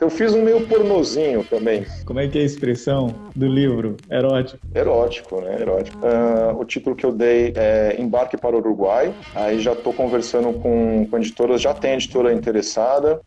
Eu fiz um meio pornozinho também. Como é que é a expressão do livro? Erótico. Erótico, né? Erótico. Uh, o título que eu dei é Embarque para o Uruguai. Aí já estou conversando com, com editoras, já tem editora interessada.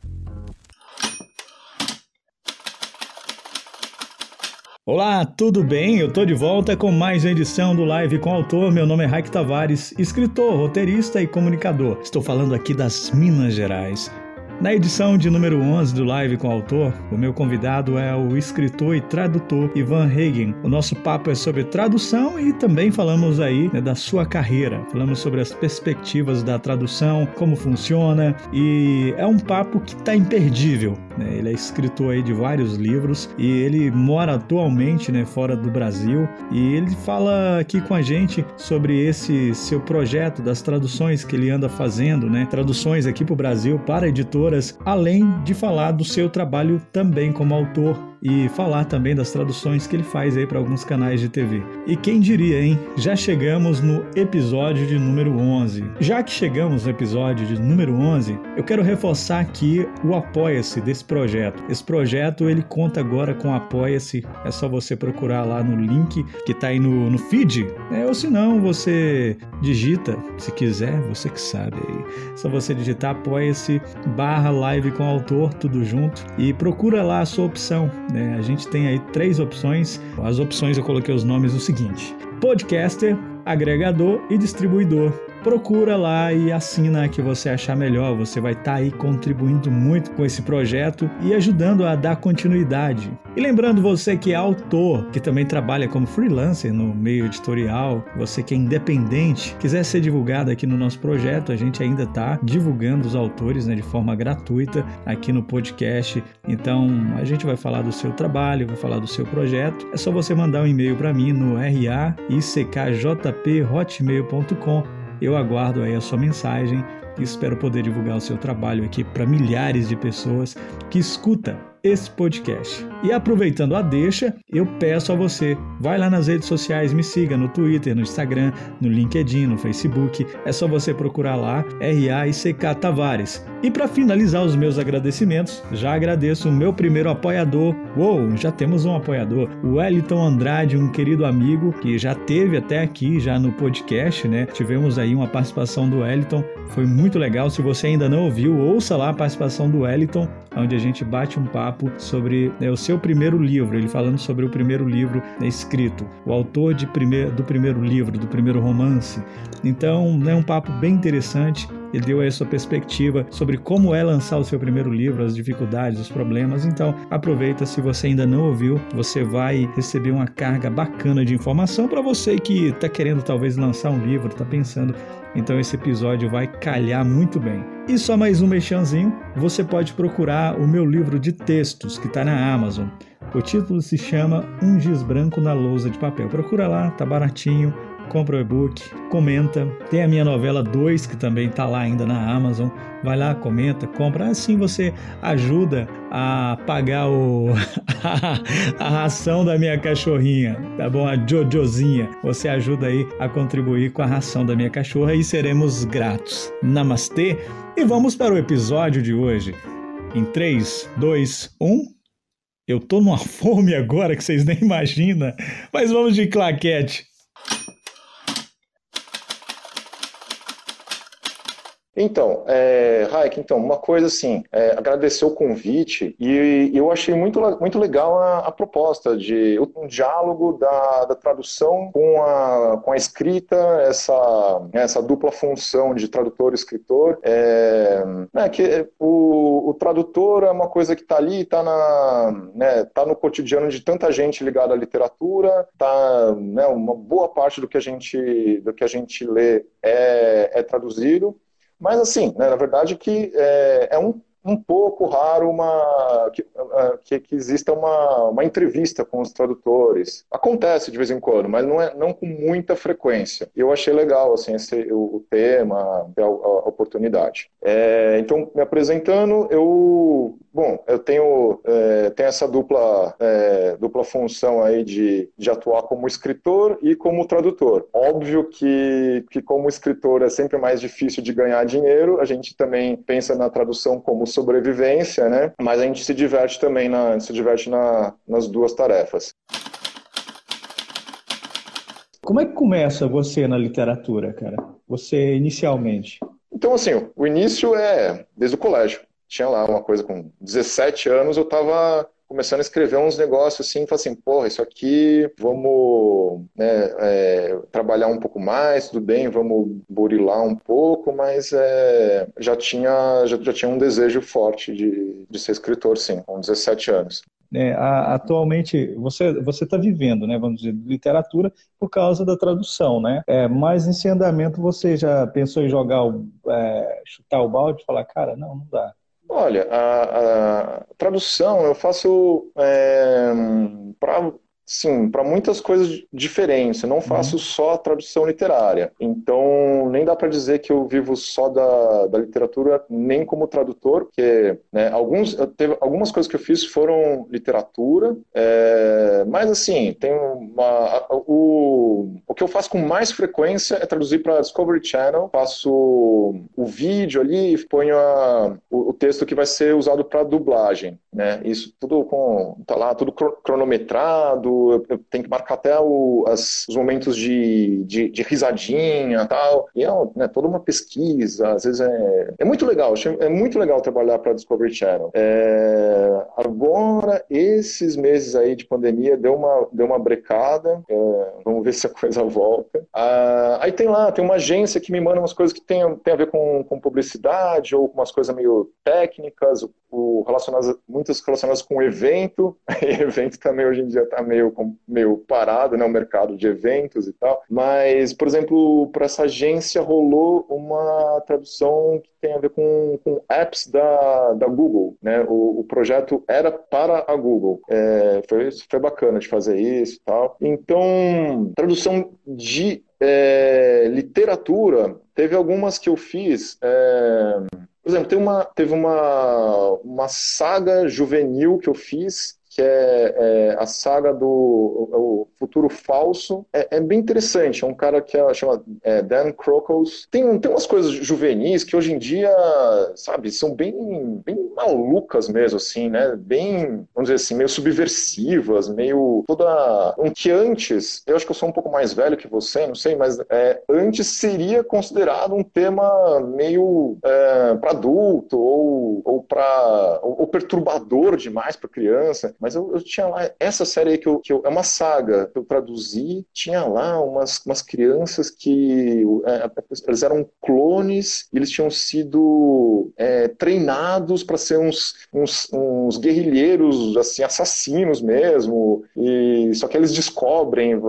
Olá, tudo bem? Eu tô de volta com mais uma edição do Live com o Autor. Meu nome é Raik Tavares, escritor, roteirista e comunicador. Estou falando aqui das Minas Gerais. Na edição de número 11 do Live com o Autor, o meu convidado é o escritor e tradutor Ivan Hagen. O nosso papo é sobre tradução e também falamos aí né, da sua carreira. Falamos sobre as perspectivas da tradução, como funciona e é um papo que está imperdível. Né? Ele é escritor aí de vários livros e ele mora atualmente né, fora do Brasil e ele fala aqui com a gente sobre esse seu projeto das traduções que ele anda fazendo, né? Traduções aqui para o Brasil para editoras além de falar do seu trabalho também como autor e falar também das traduções que ele faz aí para alguns canais de TV. E quem diria, hein? Já chegamos no episódio de número 11. Já que chegamos no episódio de número 11, eu quero reforçar aqui o Apoia-se desse projeto. Esse projeto ele conta agora com Apoia-se. É só você procurar lá no link que está aí no, no feed, né? ou se não, você digita, se quiser, você que sabe aí. É só você digitar Apoia-se barra live com autor, tudo junto, e procura lá a sua opção né? A gente tem aí três opções. As opções eu coloquei os nomes do seguinte: podcaster, agregador e distribuidor procura lá e assina que você achar melhor. Você vai estar tá aí contribuindo muito com esse projeto e ajudando a dar continuidade. E lembrando você que é autor, que também trabalha como freelancer no meio editorial, você que é independente, quiser ser divulgado aqui no nosso projeto, a gente ainda está divulgando os autores né, de forma gratuita aqui no podcast. Então a gente vai falar do seu trabalho, vai falar do seu projeto. É só você mandar um e-mail para mim no raickjp.hotmail.com eu aguardo aí a sua mensagem e espero poder divulgar o seu trabalho aqui para milhares de pessoas que escuta esse podcast. E aproveitando a deixa, eu peço a você, vai lá nas redes sociais, me siga no Twitter, no Instagram, no LinkedIn, no Facebook. É só você procurar lá R-A-I-C-K Tavares. E para finalizar os meus agradecimentos, já agradeço o meu primeiro apoiador. Uou, já temos um apoiador, o Wellington Andrade, um querido amigo que já teve até aqui já no podcast, né? Tivemos aí uma participação do Wellington, foi muito legal. Se você ainda não ouviu, ouça lá a participação do Wellington, onde a gente bate um papo sobre né, o seu primeiro livro, ele falando sobre o primeiro livro escrito, o autor de primeir, do primeiro livro, do primeiro romance. Então, é um papo bem interessante ele deu aí sua perspectiva sobre como é lançar o seu primeiro livro, as dificuldades, os problemas. Então, aproveita, se você ainda não ouviu, você vai receber uma carga bacana de informação para você que está querendo talvez lançar um livro, está pensando. Então, esse episódio vai calhar muito bem. E só mais um mexãozinho, você pode procurar o meu livro de textos que está na Amazon. O título se chama Um Giz Branco na Lousa de Papel. Procura lá, tá baratinho compra o e-book, comenta. Tem a minha novela 2, que também está lá ainda na Amazon. Vai lá, comenta, compra. Assim você ajuda a pagar o, a, ração da minha cachorrinha, tá bom? A Jojozinha. Você ajuda aí a contribuir com a ração da minha cachorra e seremos gratos. Namastê! E vamos para o episódio de hoje. Em 3, 2, 1. Eu tô numa fome agora que vocês nem imaginam, mas vamos de claquete. Então, é, Raik, então, uma coisa assim, é, agradecer o convite e, eu achei muito, muito legal a, a proposta de um diálogo da, da, tradução com a, com a escrita, essa, essa dupla função de tradutor e escritor. É, né, que o, o, tradutor é uma coisa que está ali, está né, tá no cotidiano de tanta gente ligada à literatura, tá, né, uma boa parte do que a gente, do que a gente lê é, é traduzido. Mas, assim, né, na verdade que é, é um um pouco raro uma, que, que, que, exista uma, uma entrevista com os tradutores. Acontece de vez em quando, mas não, é, não com muita frequência. Eu achei legal assim, esse, o, o tema, a, a oportunidade. É, então, me apresentando, eu Bom, eu tenho, é, tenho essa dupla, é, dupla função aí de, de atuar como escritor e como tradutor. Óbvio que, que como escritor é sempre mais difícil de ganhar dinheiro, a gente também pensa na tradução como sobrevivência, né? Mas a gente se diverte também, na, se diverte na, nas duas tarefas. Como é que começa você na literatura, cara? Você inicialmente? Então, assim, o início é desde o colégio. Tinha lá uma coisa com 17 anos, eu estava começando a escrever uns negócios assim, falei assim, porra, isso aqui, vamos né, é, trabalhar um pouco mais, tudo bem, vamos burilar um pouco, mas é, já, tinha, já, já tinha um desejo forte de, de ser escritor, sim, com 17 anos. É, a, atualmente você você está vivendo, né, vamos dizer, literatura por causa da tradução, né? É, mas nesse andamento você já pensou em jogar, o, é, chutar o balde falar, cara, não, não dá. Olha, a, a tradução eu faço é, para Sim, para muitas coisas diferentes. Eu não uhum. faço uhum. só tradução literária. Então, nem dá para dizer que eu vivo só da, da literatura, nem como tradutor, porque né, alguns, teve, algumas coisas que eu fiz foram literatura, é, mas assim, tem uma. O, o que eu faço com mais frequência é traduzir para Discovery Channel. Faço o vídeo ali e ponho a, o, o texto que vai ser usado para dublagem. Né? Isso tudo com. tá lá, tudo cronometrado eu tenho que marcar até o, as, os momentos de, de, de risadinha tal. E é né, toda uma pesquisa, às vezes é, é muito legal, é muito legal trabalhar para Discovery Channel. É, agora, esses meses aí de pandemia deu uma, deu uma brecada, é, vamos ver se a coisa volta. Ah, aí tem lá, tem uma agência que me manda umas coisas que tem, tem a ver com, com publicidade ou com umas coisas meio técnicas, o, relacionadas, muitas relacionadas com evento, evento também hoje em dia está meio meio, meio parado, né, o mercado de eventos e tal. Mas, por exemplo, para essa agência rolou uma tradução que tem a ver com, com apps da, da Google, né? O, o projeto era para a Google. É, foi, foi bacana de fazer isso e tal. Então, tradução de é, literatura, teve algumas que eu fiz. É, por exemplo, tem uma, teve uma, uma saga juvenil que eu fiz que é, é, a saga do o, Futuro Falso. É, é, bem interessante. É um cara que é, chama é, Dan Crocos. Tem, tem umas coisas juvenis que hoje em dia, sabe, são bem, bem malucas mesmo, assim, né? Bem, vamos dizer assim, meio subversivas, meio toda. Um que antes, eu acho que eu sou um pouco mais velho que você, não sei, mas é, antes seria considerado um tema meio é, para adulto ou, ou para ou, ou perturbador demais para criança. Mas eu, eu, tinha lá, essa série aí que eu, que eu, é uma saga que eu traduzi, tinha lá umas, umas crianças que é, eles eram clones, eles tinham sido é, treinados para ser uns, uns, uns, guerrilheiros, assim, assassinos mesmo, e só que eles descobrem,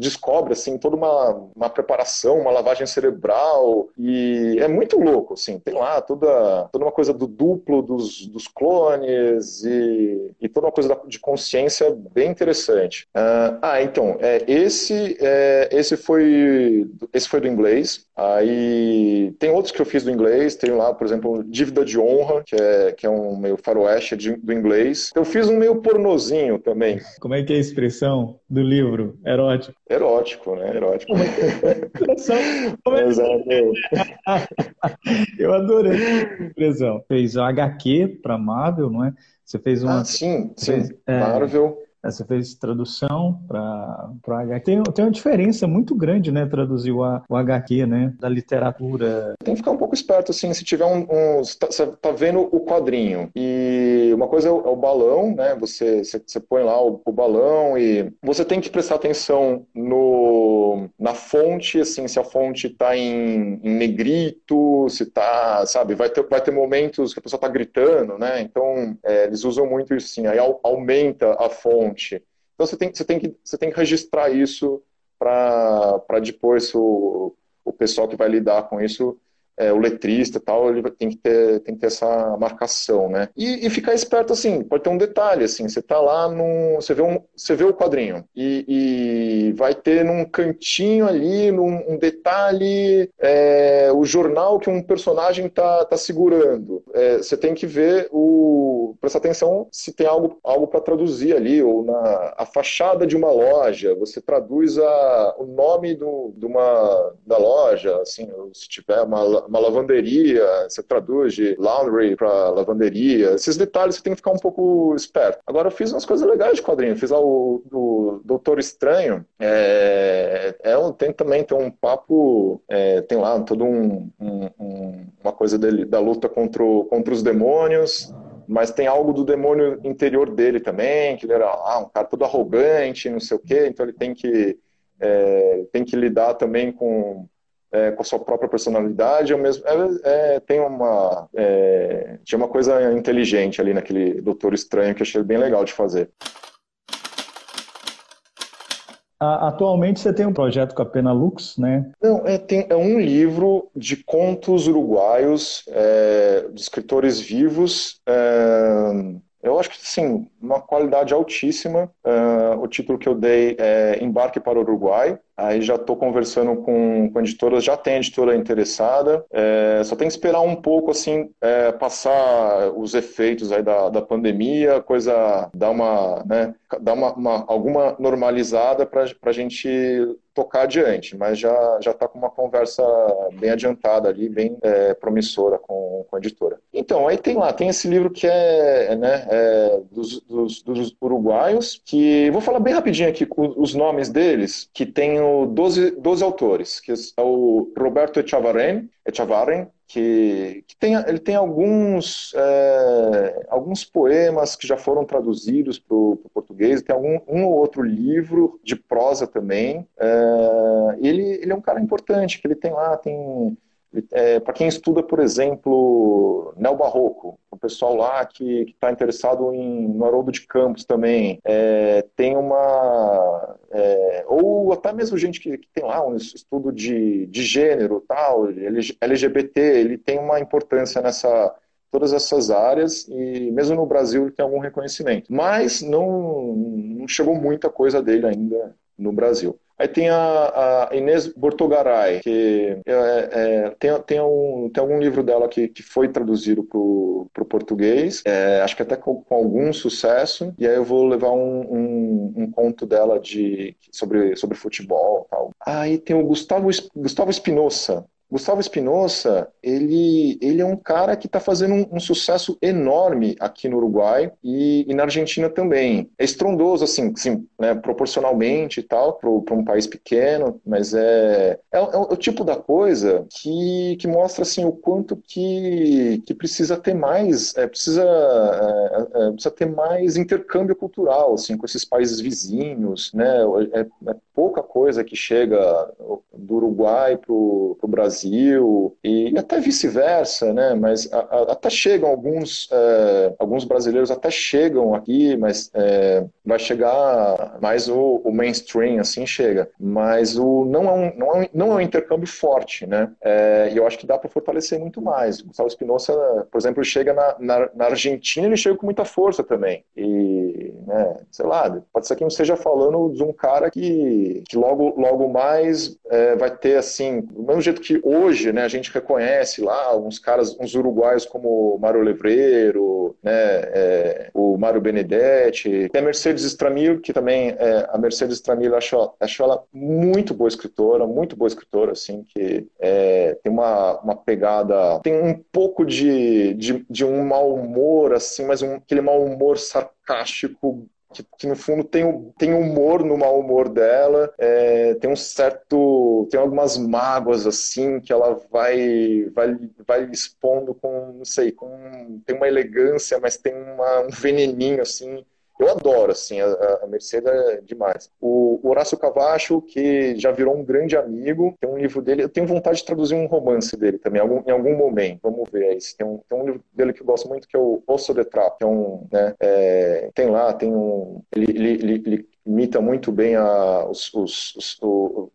descobrem, assim, toda uma, uma preparação, uma lavagem cerebral, e é muito louco, assim, tem lá toda, toda uma coisa do duplo dos, dos clones e, e toda uma coisa de consciência bem interessante. Uh, ah, então, é, esse, é, esse, foi, esse foi do inglês. Aí tem outros que eu fiz do inglês. Tem lá, por exemplo, Dívida de Honra, que é, que é um meio faroeste de, do inglês. Eu fiz um meio pornozinho também. Como é que é a expressão do livro? Erótico. Erótico, né? Erótico. Como é que é a expressão? Eu adorei a expressão. Fez o HQ para Marvel, não é? Você fez uma. Ah, sim, sim. Fez, é, Marvel. É, você fez tradução para o HQ. Tem, tem uma diferença muito grande, né? Traduzir o, o HQ, né? Da literatura. Tem que ficar um pouco esperto, assim, se tiver um. um você tá, tá, vendo o quadrinho. E uma coisa é o, é o balão, né? Você, você, você põe lá o, o, balão e você tem que prestar atenção no, na fonte, assim, se a fonte está em, em, negrito, se tá, sabe, vai ter, vai ter momentos que a pessoa está gritando, né? Então, é, eles usam muito isso, assim, aí aumenta a fonte fonte. Então você tem, você tem, que, você tem que registrar isso para depois o, o pessoal que vai lidar com isso é, o letrista e tal, ele tem que ter, tem que ter essa marcação, né? E, e, ficar esperto assim, pode ter um detalhe, assim, você tá lá num. Você vê, um, você vê o quadrinho e, e vai ter num cantinho ali, num um detalhe, é, o jornal que um personagem tá, tá segurando. É, você tem que ver o. prestar atenção se tem algo, algo para traduzir ali, ou na a fachada de uma loja, você traduz a, o nome do, de uma, da loja, assim, se tiver uma uma lavanderia, você traduz de laundry para lavanderia. Esses detalhes você tem que ficar um pouco esperto. Agora, eu fiz umas coisas legais de quadrinho. Fiz lá o, o Doutor Estranho. É, é, tem também tem um papo, é, tem lá todo um, um, um, uma coisa dele, da luta contra, o, contra os demônios mas tem algo do demônio interior dele também, que ele era ah, um cara todo arrogante, não sei o quê, então ele tem que, é, tem que lidar também com, é, com a sua própria personalidade, ao mesmo, é, é tem uma, é, tinha uma coisa inteligente ali naquele Doutor Estranho que eu achei bem legal de fazer. Atualmente você tem um projeto com a Pena Lux, né? Não, é, tem, é um livro de contos uruguaios, é, de escritores vivos. É, eu acho que, sim, uma qualidade altíssima. É, o título que eu dei é Embarque para o Uruguai. Aí já estou conversando com, com editoras, já tem editora interessada, é, só tem que esperar um pouco, assim, é, passar os efeitos aí da, da pandemia, coisa dar uma, né, dar uma, uma alguma normalizada para a gente tocar adiante, mas já já está com uma conversa bem adiantada ali, bem é, promissora com, com a editora. Então, aí tem lá, tem esse livro que é, né, é dos, dos, dos, uruguaios, que vou falar bem rapidinho aqui os nomes deles, que tem tenho 12, 12 autores, que é o Roberto Echavarren, Echavarren que, que tem, ele tem alguns, é, alguns poemas que já foram traduzidos para o português, tem algum, um ou outro livro de prosa também. É, ele, ele é um cara importante, que ele tem lá, tem é, para quem estuda, por exemplo, neobarroco, o pessoal lá que está interessado em, no Haroldo de Campos também, é, tem uma. É, ou até mesmo gente que, que, tem lá um estudo de, de gênero, tal, LGBT, ele tem uma importância nessa, todas essas áreas e mesmo no Brasil ele tem algum reconhecimento. Mas não, não chegou muita coisa dele ainda no Brasil. Aí tem a, a Inês Bortogaray, que é, é, tem, tem, um, tem algum livro dela que, que foi traduzido para o português, é, acho que até com, com, algum sucesso, e aí eu vou levar um, um, um conto dela de, sobre, sobre futebol tal. Aí tem o Gustavo, Gustavo Espinosa, Gustavo Espinosa, ele, ele é um cara que está fazendo um, um, sucesso enorme aqui no Uruguai e, e, na Argentina também. É estrondoso, assim, né, proporcionalmente e tal, para um país pequeno, mas é, é, é, o tipo da coisa que, que mostra, assim, o quanto que, que precisa ter mais, é, precisa, é, é, precisa ter mais intercâmbio cultural, assim, com esses países vizinhos, né, é, é pouca coisa que chega do Uruguai para o Brasil e até vice-versa, né? Mas a, a, até chegam alguns, é, alguns brasileiros até chegam aqui, mas é, vai chegar mais o, o, mainstream, assim chega. Mas o não é um, não é um, não é um intercâmbio forte, né? É, e eu acho que dá para fortalecer muito mais. O Gustavo Espinosa, por exemplo, chega na, na, na, Argentina, ele chega com muita força também. E, né, sei lá, pode ser que não esteja falando de um cara que, que logo, logo mais é, vai ter, assim, do mesmo jeito que hoje, né, a gente reconhece lá uns caras, uns uruguaios como Mário Levreiro, né, é, o Mário Benedetti, tem a Mercedes Stramil, que também, é, a Mercedes Stramil, acho, acho ela muito boa escritora, muito boa escritora, assim, que é, tem uma, uma pegada, tem um pouco de, de, de um mau humor, assim, mas um, aquele mau humor sarcástico que, que, no fundo tem, tem humor no mau humor dela, é, tem um certo, tem algumas mágoas assim que ela vai, vai, vai expondo com, não sei, com, tem uma elegância, mas tem uma, um veneninho assim eu adoro, assim, a, a Mercedes é demais. O, Horácio Cavacho, que já virou um grande amigo, tem um livro dele, eu tenho vontade de traduzir um romance dele também, algum, em algum momento, vamos ver aí. Tem um, tem um livro dele que eu gosto muito, que é o Osso de Trap, que é um, né, é, tem lá, tem um, ele, ele, ele imita muito bem a, os, os, os,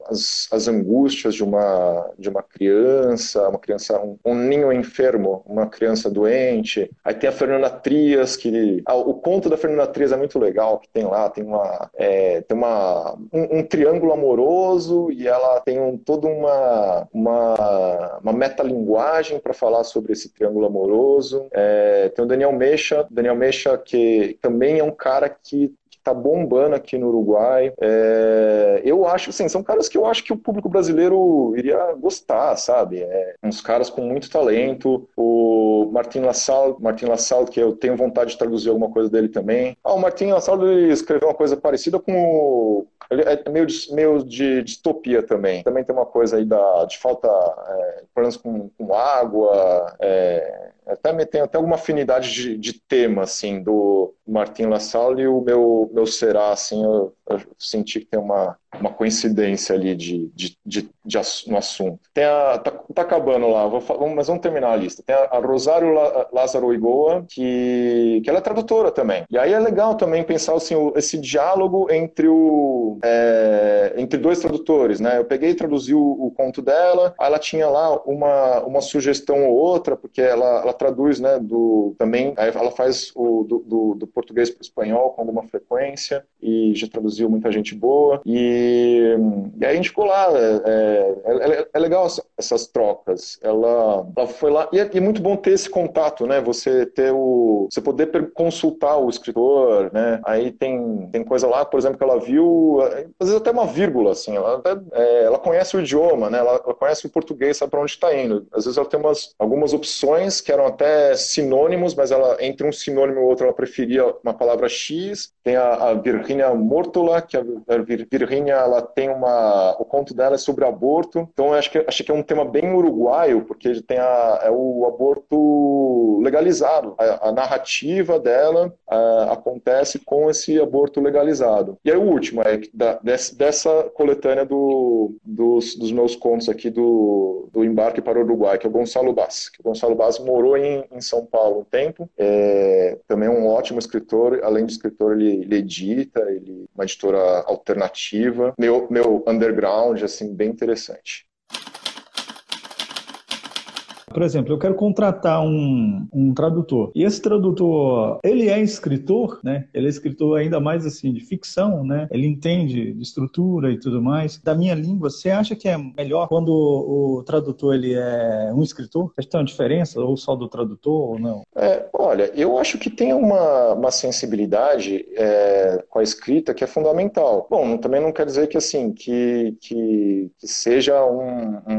as, as, angústias de uma, de uma criança, uma criança, um, um, ninho enfermo, uma criança doente. Aí tem a Fernanda Trias, que ah, o conto da Fernanda Trias é muito legal, que tem lá, tem uma, é, tem uma um, um, triângulo amoroso e ela tem um, toda uma, uma, uma metalinguagem para falar sobre esse triângulo amoroso. É, tem o Daniel Mecha, Daniel Mecha que também é um cara que tá bombando aqui no Uruguai. É, eu acho, assim, são caras que eu acho que o público brasileiro iria gostar, sabe? É, uns caras com muito talento. O Martin Lassalle, Martin Lassalle, que eu tenho vontade de traduzir alguma coisa dele também. Ah, o Martin Lassalle escreveu uma coisa parecida com o ele é meio de, meio de distopia também. Também tem uma coisa aí da, de falta, é, problemas com, com água, é, até tem até alguma afinidade de, de, tema, assim, do Martin LaSalle e o meu, meu Será, assim, eu, eu senti que tem uma, uma coincidência ali de, de, de, de no assunto. Tem a, tá, tá acabando lá, vou, vamos, mas vamos terminar a lista. Tem a, a Rosário Lázaro Igoa, que, que ela é tradutora também. E aí é legal também pensar assim, o, esse diálogo entre, o, é, entre dois tradutores, né? Eu peguei e traduzi o, o, conto dela, aí ela tinha lá uma, uma sugestão ou outra, porque ela, ela traduz, né, do, também, ela faz o, do, do, do português para o espanhol com alguma frequência, e já traduziu muita gente boa, e, e aí a gente ficou lá, é, é, é, é legal essas trocas, ela, ela foi lá, e é, e é, muito bom ter esse contato, né, você ter o, você poder consultar o escritor, né, aí tem, tem coisa lá, por exemplo, que ela viu, às vezes até uma vírgula, assim, ela, até, é, ela conhece o idioma, né, ela, ela conhece o português, sabe para onde está indo, às vezes ela tem umas, algumas opções que eram até sinônimos, mas ela entre um sinônimo e outro ela preferia uma palavra X. Tem a, a Virginia Mortola, que a, a Virginia ela tem uma o conto dela é sobre aborto. Então eu acho que acho que é um tema bem uruguaio, porque tem a, é o aborto legalizado. A, a narrativa dela acontece com esse aborto legalizado. E aí o último é da, dessa coletânea do, dos, dos meus contos aqui do, do embarque para o Uruguai, que é o Gonçalo Bass. Que o Gonçalo Bass morou em, em São Paulo um tempo, é também um ótimo escritor, além de escritor, ele, ele edita, ele uma editora alternativa, meu, meu underground, assim, bem interessante. Por exemplo, eu quero contratar um, um tradutor. E esse tradutor, ele é escritor, né? Ele é escritor ainda mais assim de ficção, né? Ele entende de estrutura e tudo mais. Da minha língua, você acha que é melhor quando o, tradutor ele é um escritor? Você tem uma diferença ou só do tradutor ou não? É, olha, eu acho que tem uma, uma sensibilidade é, com a escrita que é fundamental. Bom, também não quer dizer que assim que, que, que seja um, um,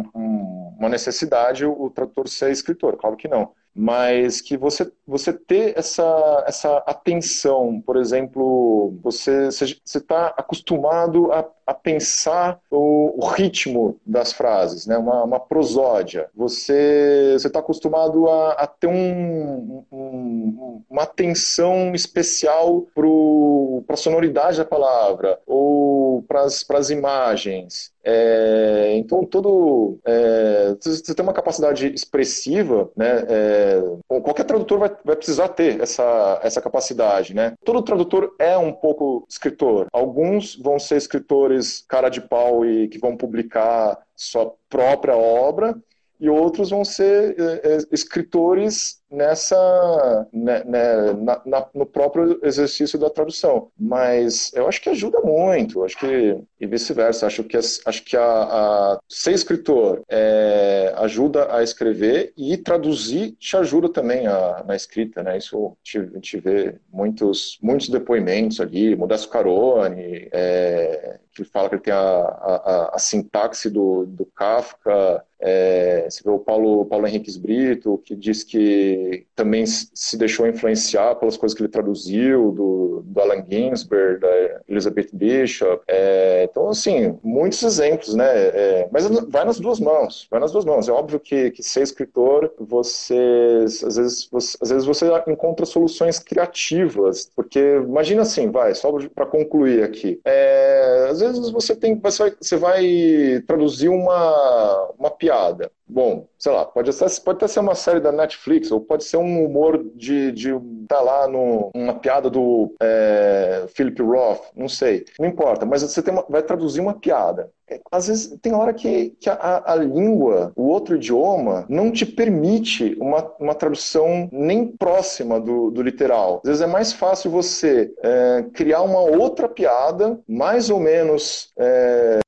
uma necessidade o tradutor ser escritor, claro que não. Mas que você, você ter essa, essa atenção, por exemplo, você está acostumado a, a pensar o, o, ritmo das frases, né? uma, uma prosódia. Você está acostumado a, a ter um, um, uma atenção especial para a sonoridade da palavra ou para as imagens. É, então, todo. É, você tem uma capacidade expressiva, né? É, qualquer tradutor vai, vai precisar ter essa, essa capacidade, né? Todo tradutor é um pouco escritor. Alguns vão ser escritores cara de pau e que vão publicar sua própria obra, e outros vão ser é, escritores nessa né, né, na, na, no próprio exercício da tradução. Mas eu acho que ajuda muito acho que e vice-versa acho que acho que a, a ser escritor é, ajuda a escrever e traduzir te ajuda também a, na escrita né? Isso a gente vê muitos muitos depoimentos ali Modesto Carone é, que fala que ele tem a, a, a sintaxe do, do Kafka é, você vê o Paulo, Paulo Henriques Brito, que diz que também se deixou influenciar pelas coisas que ele traduziu, do, do Allen Ginsberg, da Elizabeth Bishop. É, então, assim, muitos exemplos, né? É, mas vai nas duas mãos, vai nas duas mãos. É óbvio que, que ser escritor, você, às vezes, você, às vezes você encontra soluções criativas, porque imagina assim, vai, só para concluir aqui. É, às vezes você tem, você vai, você vai traduzir uma, uma piada piada. Bom, sei lá, pode, ser, pode até ser uma série da Netflix, ou pode ser um humor de, de tá lá no, uma piada do é, Philip Roth, não sei. Não importa, mas você uma, vai traduzir uma piada. É, às vezes tem hora que, que a, a, língua, o outro idioma, não te permite uma, uma tradução nem próxima do, do literal. Às vezes é mais fácil você é, criar uma outra piada, mais ou menos. É,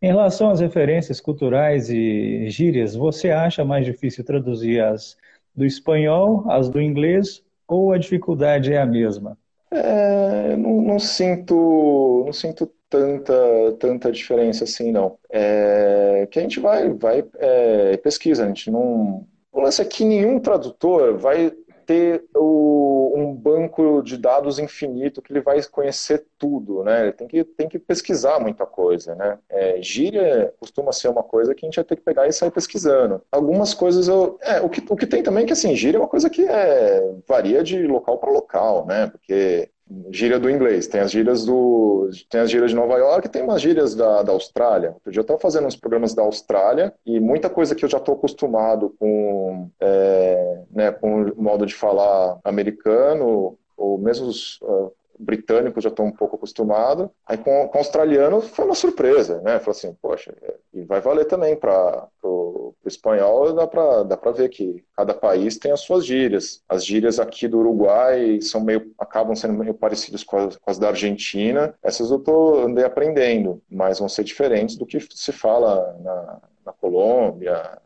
em relação às referências culturais e gírias, você acha mais difícil traduzir as do espanhol, as do inglês ou a dificuldade é a mesma? É, não, não, sinto, não sinto tanta, tanta diferença assim, não. É, que a gente vai, vai é, pesquisa, a gente não. O lance é que nenhum tradutor vai ter o, um banco de dados infinito que ele vai conhecer tudo, né? Ele tem que, tem que pesquisar muita coisa, né? É, gíria costuma ser uma coisa que a gente vai ter que pegar e sair pesquisando. Algumas coisas eu... É, o que, o que tem também é que, assim, gíria é uma coisa que é, varia de local para local, né? Porque gíria do inglês, tem as gírias do tem as gírias de Nova York, tem umas gírias da, da Austrália. Outro dia eu estava fazendo uns programas da Austrália e muita coisa que eu já estou acostumado com, é, né, com o modo de falar americano ou mesmo os, uh, britânico já estou um pouco acostumado. Aí com, com australiano foi uma surpresa, né? Falei assim, poxa, e vai valer também para o espanhol, dá para dá ver que cada país tem as suas gírias. As gírias aqui do Uruguai são meio, acabam sendo meio parecidas com as, com as da Argentina. Essas eu tô, andei aprendendo, mas vão ser diferentes do que se fala na, na Colômbia,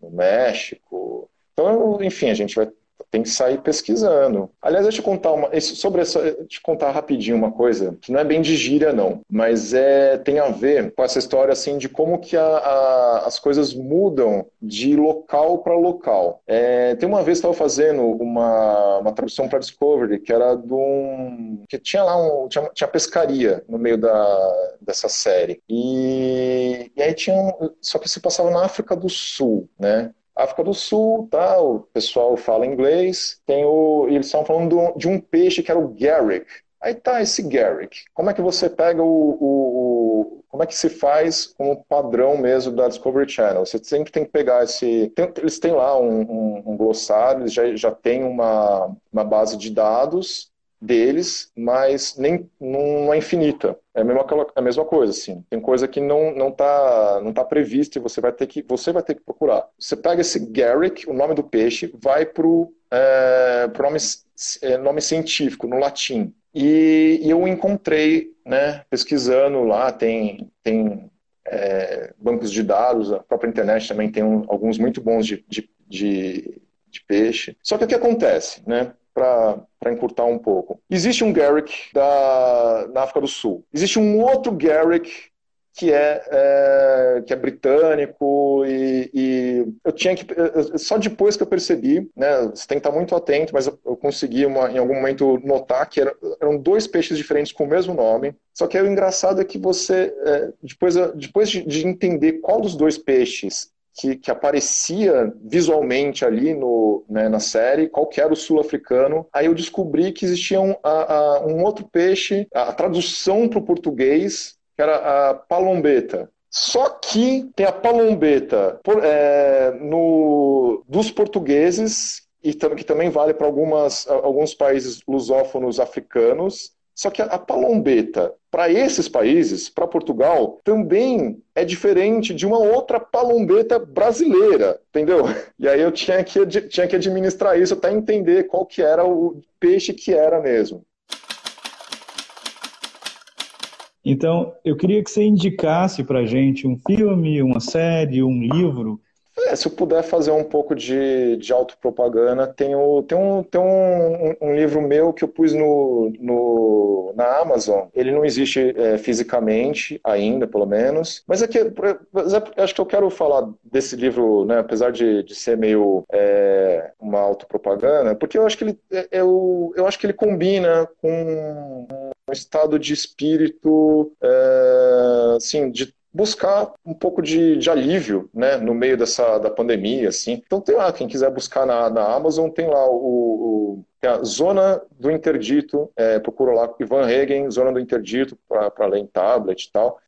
no México. Então, enfim, a gente vai tem que sair pesquisando. Aliás, deixa eu contar uma, sobre essa, te contar rapidinho uma coisa que não é bem de gíria não, mas é tem a ver com essa história assim de como que a, a, as coisas mudam de local para local. É, tem uma vez estava fazendo uma, uma tradução para Discovery que era de um que tinha lá um tinha, tinha pescaria no meio da, dessa série e, e aí tinha um, só que se passava na África do Sul, né? África do Sul, tá? O pessoal fala inglês. Tem o, eles estão falando de um peixe que era o Garrick. Aí tá esse Garrick. Como é que você pega o, o, o, como é que se faz como padrão mesmo da Discovery Channel? Você sempre tem que pegar esse, tem, eles têm lá um, um, um glossário, eles já já tem uma, uma base de dados deles, mas nem não é infinita. É a mesma, a mesma coisa, assim. Tem coisa que não não está não tá prevista e você vai ter que você vai ter que procurar. Você pega esse Garrick, o nome do peixe, vai pro é, nome é, nome científico no latim. E, e, eu encontrei, né, pesquisando lá, tem tem é, bancos de dados, a própria internet também tem um, alguns muito bons de, de, de, de peixe. Só que o que acontece, né? para encurtar um pouco. Existe um Garrick da, na África do Sul. Existe um outro Garrick que é, é, que é britânico e, e, eu tinha que só depois que eu percebi, né, você tem que estar muito atento, mas eu, eu consegui uma, em algum momento notar que era, eram dois peixes diferentes com o mesmo nome. Só que o engraçado é que você é, depois, depois de, de entender qual dos dois peixes que, que, aparecia visualmente ali no, né, na série, qual que era o sul-africano. Aí eu descobri que existia um, a, a, um outro peixe, a, a tradução para o português, que era a palombeta. Só que tem a palombeta por, é, no, dos portugueses, e que também vale para alguns países lusófonos africanos, só que a palombeta, para esses países, para Portugal, também é diferente de uma outra palombeta brasileira, entendeu? E aí eu tinha que, tinha que administrar isso até entender qual que era o peixe que era mesmo. Então, eu queria que você indicasse para gente um filme, uma série, um livro é, se eu puder fazer um pouco de, de autopropaganda, tem, o, tem, um, tem um, um, livro meu que eu pus no, no, na Amazon. Ele não existe é, fisicamente ainda, pelo menos. Mas é que é, acho que eu quero falar desse livro, né, apesar de, de ser meio é, uma autopropaganda, porque eu acho que ele, é, eu, eu acho que ele combina com um estado de espírito, é, assim, de buscar um pouco de, de, alívio, né, no meio dessa da pandemia, assim. Então tem lá, quem quiser buscar na, na Amazon, tem lá o, o tem a Zona do Interdito, é, procura lá Ivan Regen, Zona do Interdito, para ler em tablet e tal.